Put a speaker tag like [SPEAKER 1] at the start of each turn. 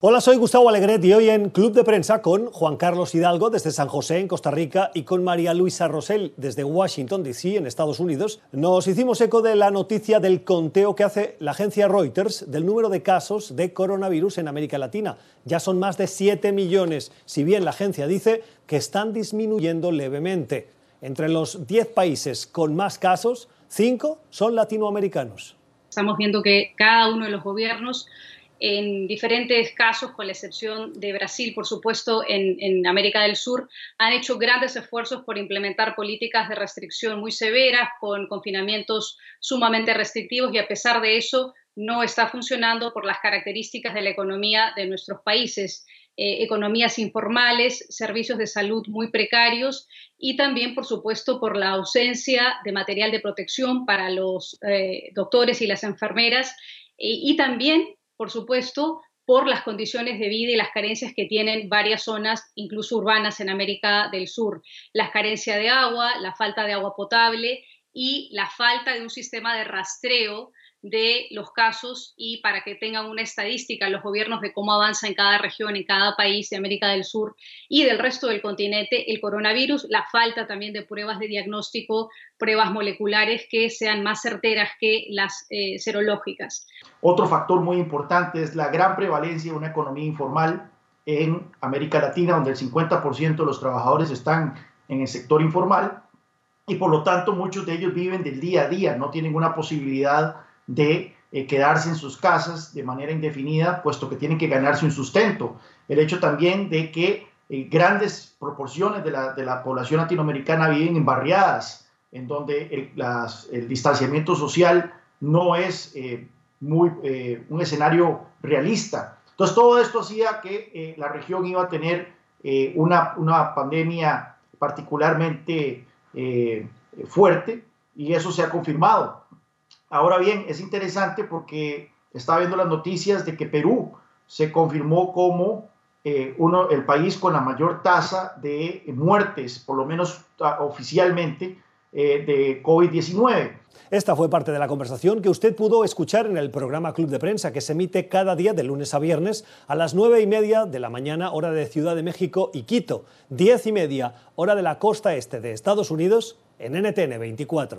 [SPEAKER 1] Hola, soy Gustavo Alegret y hoy en Club de Prensa con Juan Carlos Hidalgo desde San José, en Costa Rica, y con María Luisa Rosell desde Washington, D.C., en Estados Unidos, nos hicimos eco de la noticia del conteo que hace la agencia Reuters del número de casos de coronavirus en América Latina. Ya son más de 7 millones, si bien la agencia dice que están disminuyendo levemente. Entre los 10 países con más casos, 5 son latinoamericanos.
[SPEAKER 2] Estamos viendo que cada uno de los gobiernos en diferentes casos, con la excepción de Brasil, por supuesto, en, América del Sur, han hecho grandes esfuerzos por implementar políticas de restricción muy severas, con confinamientos sumamente restrictivos y a pesar de eso no está funcionando por las características de la economía de nuestros países. Eh, economías informales, servicios de salud muy precarios y también, por supuesto, por la ausencia de material de protección para los eh, doctores y las enfermeras y también por supuesto, por las condiciones de vida y las carencias que tienen varias zonas, incluso urbanas en América del Sur. La carencia de agua, la falta de agua potable y la falta de un sistema de rastreo de los casos y para que tengan una estadística los gobiernos de cómo avanza en cada región, en cada país de América del Sur y del resto del continente el coronavirus, la falta también de pruebas de diagnóstico, pruebas moleculares que sean más certeras que las eh, serológicas.
[SPEAKER 3] Otro factor muy importante es la gran prevalencia de una economía informal en América Latina, donde el 50% de los trabajadores están en el sector informal y por lo tanto muchos de ellos viven del día a día, no tienen una posibilidad de eh, quedarse en sus casas de manera indefinida, puesto que tienen que ganarse un sustento. El hecho también de que eh, grandes proporciones de la, población latinoamericana viven en barriadas, en donde el, distanciamiento social no es eh, muy, un escenario realista. Entonces, todo esto hacía que la región iba a tener una, una, pandemia particularmente fuerte y eso se ha confirmado. Ahora bien, es interesante porque estaba viendo las noticias de que Perú se confirmó como eh, uno, el país con la mayor tasa de muertes, por lo menos ah, oficialmente, eh, de COVID-19.
[SPEAKER 1] Esta fue parte de la conversación que usted pudo escuchar en el programa Club de Prensa, que se emite cada día de lunes a viernes a las nueve y media de la mañana, hora de Ciudad de México y Quito, diez y media, hora de la costa este de Estados Unidos, en NTN 24.